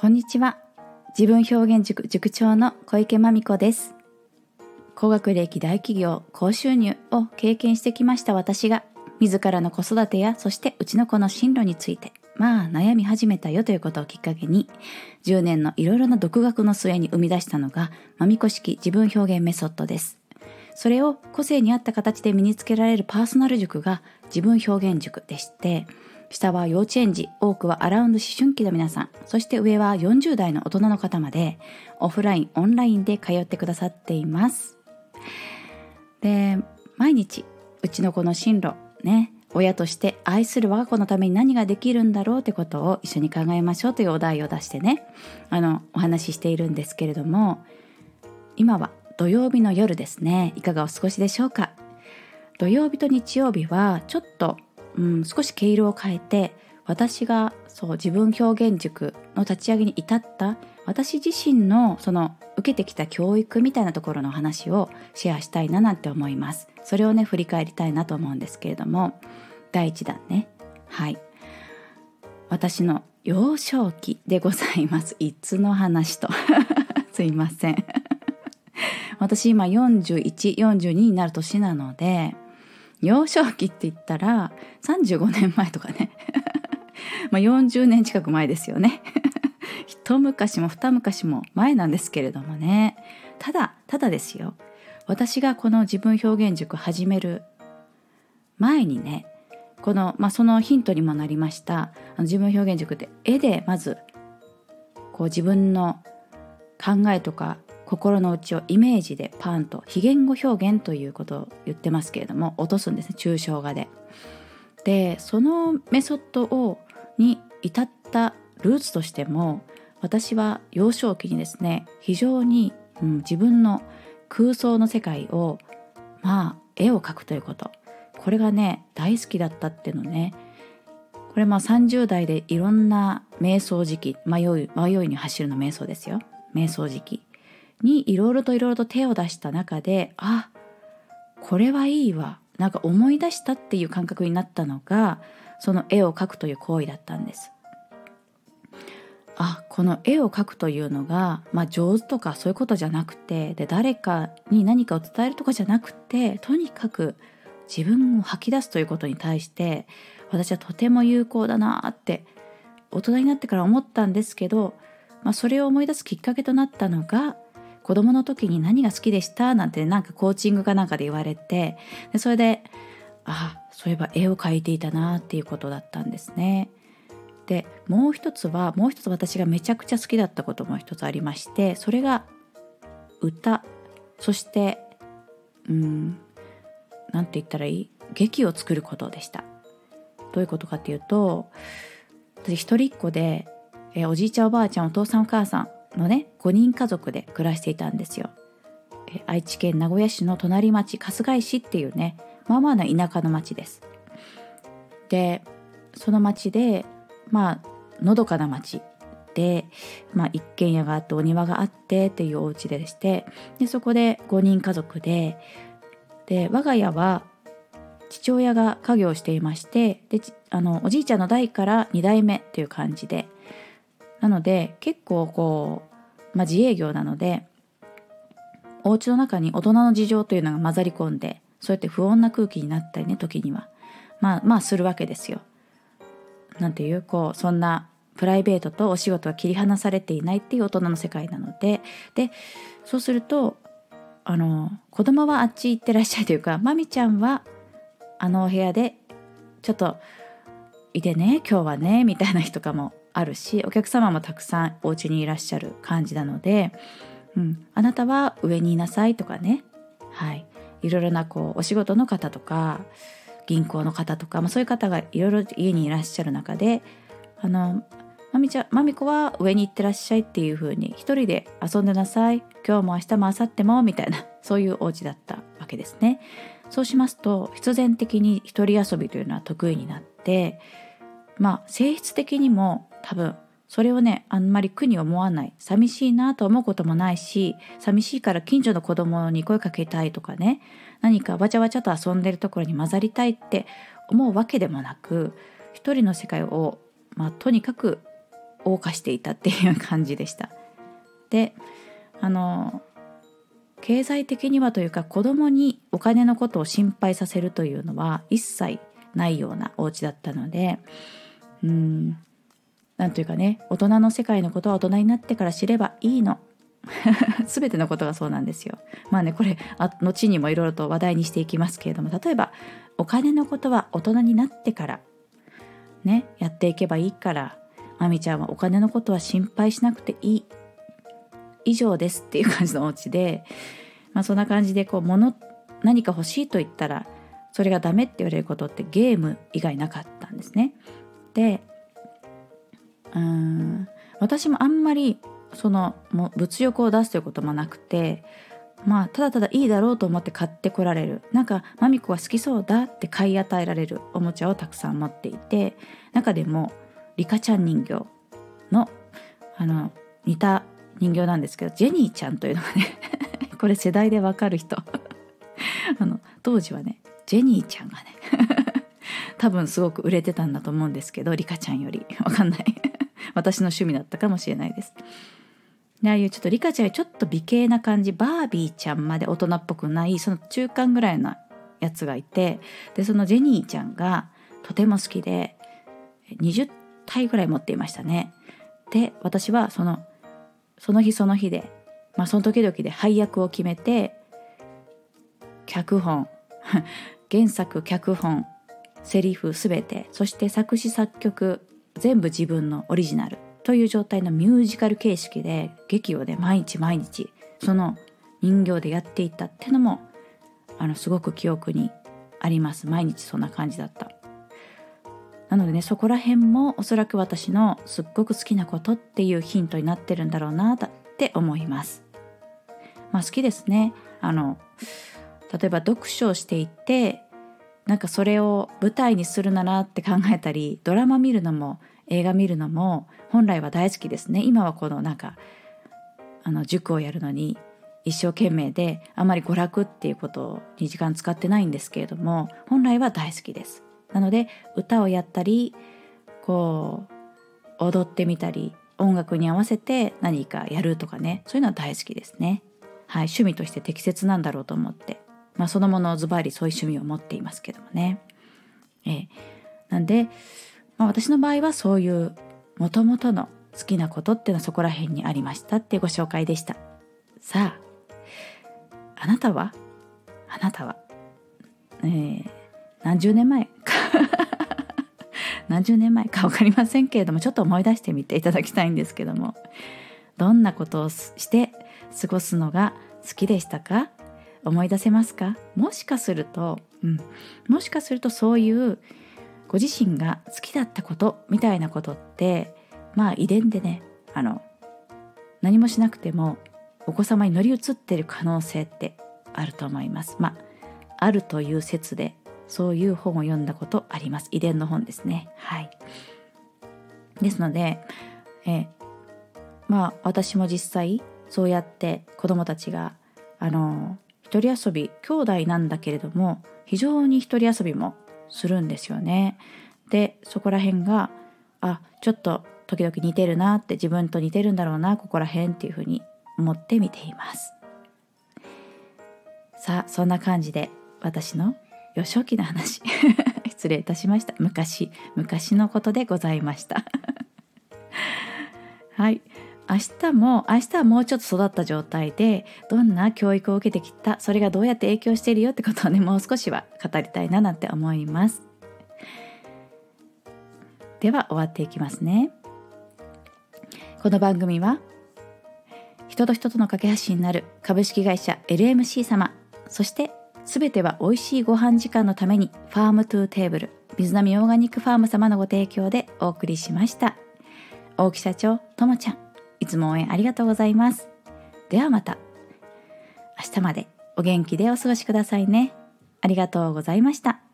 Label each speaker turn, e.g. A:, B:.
A: こんにちは。自分表現塾塾長の小池真美子です。高学歴大企業高収入を経験してきました私が自らの子育てやそしてうちの子の進路についてまあ悩み始めたよということをきっかけに10年のいろいろな独学の末に生み出したのがまみこ式自分表現メソッドです。それを個性に合った形で身につけられるパーソナル塾が自分表現塾でして下は幼稚園児、多くはアラウンド思春期の皆さん、そして上は40代の大人の方まで、オフライン、オンラインで通ってくださっています。で、毎日、うちの子の進路、ね、親として愛する我が子のために何ができるんだろうってことを一緒に考えましょうというお題を出してね、あの、お話ししているんですけれども、今は土曜日の夜ですね、いかがお過ごしでしょうか？土曜日と日曜日はちょっとうん、少し毛色を変えて私がそう自分表現塾の立ち上げに至った私自身のその受けてきた教育みたいなところの話をシェアしたいななんて思います。それをね振り返りたいなと思うんですけれども第1弾ね。はい。私の幼少期でございます。いつの話と。すいません。私今4142になる年なので幼少期って言ったら35年前とかね。まあ40年近く前ですよね。一昔も二昔も前なんですけれどもね。ただただですよ。私がこの自分表現塾始める前にねこの、まあ、そのヒントにもなりました。あの自分表現塾って絵でまずこう自分の考えとか心の内をイメージでパンと非言語表現ということを言ってますけれども落とすんですね抽象画で。でそのメソッドをに至ったルーツとしても私は幼少期にですね非常に、うん、自分の空想の世界をまあ絵を描くということ。これがね大好きだったっていうのね。これまあ30代でいろんな瞑想時期迷い迷いに走るの瞑想ですよ。瞑想時期。にいろいろといろいろと手を出した中であこれはいいわなんか思い出したっていう感覚になったのがその絵を描くという行為だったんです。あこの絵を描くというのが、まあ、上手とかそういうことじゃなくてで誰かに何かを伝えるとかじゃなくてとにかく自分を吐き出すということに対して私はとても有効だなって大人になってから思ったんですけど、まあ、それを思い出すきっかけとなったのが子供の時に何が好きでしたなんてなんかコーチングかなんかで言われてでそれであそういえば絵を描いていたなっていうことだったんですね。でもう一つはもう一つ私がめちゃくちゃ好きだったことも一つありましてそれが歌そしてうん何て言ったらいい？劇を作ることでした。どういうことかっていうと私一人っ子でえおじいちゃんおばあちゃんお父さんお母さんのね5人家族で暮らしていたんですよ。愛知県名古屋市の隣町春日井市っていうねまあまあな田舎の町です。でその町でまあのどかな町で、まあ、一軒家があってお庭があってっていうお家でしてでそこで5人家族でで我が家は父親が家業をしていましてであのおじいちゃんの代から2代目っていう感じでなので結構こう、まあ、自営業なのでお家の中に大人の事情というのが混ざり込んでそうやって不穏な空気になったりね時にはまあまあするわけですよ。なんていうこうそんなプライベートとお仕事は切り離されていないっていう大人の世界なのででそうするとあの子供はあっち行ってらっしゃいというかまみちゃんはあのお部屋でちょっといてね今日はねみたいな日とかもあるしお客様もたくさんお家にいらっしゃる感じなので、うん、あなたは上にいなさいとかね、はい、いろいろなこうお仕事の方とか銀行の方とか、まあ、そういう方がいろいろ家にいらっしゃる中であのまみちゃんまみこは上に行ってらっしゃいっていう風に一人で遊んでなさい。今日も明日も明後日もみたいな そういうお家だったわけですね。そうしますと必然的に一人遊びというのは得意になってまあ性質的にも多分それをねあんまり苦に思わない。寂しいなと思うこともないし寂しいから近所の子供に声かけたいとかね。何かわちゃわちゃと遊んでるところに混ざりたいって思うわけでもなく一人の世界を、まあ、とにかく謳歌していたっていう感じでした。であの経済的にはというか子供にお金のことを心配させるというのは一切ないようなお家だったのでうんなんというかね大人の世界のことは大人になってから知ればいいの 全てのことがそうなんですよ。まあねこれ後にもいろいろと話題にしていきますけれども例えばお金のことは大人になってからねやっていけばいいからまみちゃんはお金のことは心配しなくていい以上ですっていう感じのお家で、まあ、そんな感じでこう物何か欲しいと言ったらそれがダメって言われることってゲーム以外なかったんですね。でうん。私もあんまりそのも物欲を出すということもなくてまあただただいいだろうと思って買ってこられる。なんかマミコは好きそうだって買い与えられるおもちゃをたくさん持っていて中でもリカちゃん人形のあの似た人形なんですけどジェニーちゃんというのがね これ世代でわかる人。あの当時はねジェニーちゃんがね 多分すごく売れてたんだと思うんですけどリカちゃんより。わかんない。私の趣味だったかもしれないです。ああいうちょっとリカちゃんよりちょっと美形な感じ。バービーちゃんまで大人っぽくないその中間ぐらいなやつがいてでそのジェニーちゃんがとても好きで20体ぐらい持っていましたね。で私はそのその日その日で、まあ、その時々で配役を決めて脚本 原作脚本セリフ全てそして作詞作曲全部自分のオリジナルという状態のミュージカル形式で劇をね毎日毎日その人形でやっていったってのもあのすごく記憶にあります毎日そんな感じだった。なのでねそこら辺もおそらく私のすっごく好きなことっていうヒントになってるんだろうなって思います。まあ好きですね。あの例えば読書をしていてなんかそれを舞台にするならって考えたりドラマ見るのも映画見るのも本来は大好きですね。今はこのなんかあの塾をやるのに一生懸命であまり娯楽っていうことに時間使ってないんですけれども本来は大好きです。なので歌をやったりこう踊ってみたり音楽に合わせて何かやるとかねそういうのは大好きですね。はい趣味として適切なんだろうと思って。まあそのものをズバリそういう趣味を持っていますけどもね。ええ。なんで、まあ、私の場合はそういうもともとの好きなことっていうのはそこら辺にありましたっていうご紹介でした。さああなたは？あなたは、えー、何十年前？か 何十年前か分かりませんけれどもちょっと思い出してみていただきたいんですけども。どんなことをして過ごすのが好きでしたか？思い出せますか？もしかすると、うん、もしかするとそういうご自身が好きだったことみたいなことってまあ遺伝でねあの何もしなくてもお子様に乗り移ってる可能性ってあると思います。まああるという説でそういう本を読んだことあります。遺伝の本ですね。はい。ですので、えまあ私も実際そうやって子供たちがあの一人遊び兄弟なんだけれども非常に一人遊びもするんですよね。でそこら辺があちょっと時々似てるなって自分と似てるんだろうなここら辺っていうふうに思って見ています。さあそんな感じで私の幼少期の話。失礼いたしました。昔昔のことでございました。はい。明日も明日はもうちょっと育った状態でどんな教育を受けてきたそれがどうやって影響しているよってことをねもう少しは語りたいななんて思います。では終わっていきますね。この番組は人と人との架け橋になる株式会社 LMC 様そしてすべては美味しいご飯時間のために farm to table 水波オーガニックファーム様のご提供でお送りしました。大木社長ともちゃん。いつも応援ありがとうございます。ではまた。明日までお元気でお過ごしくださいね。ありがとうございました。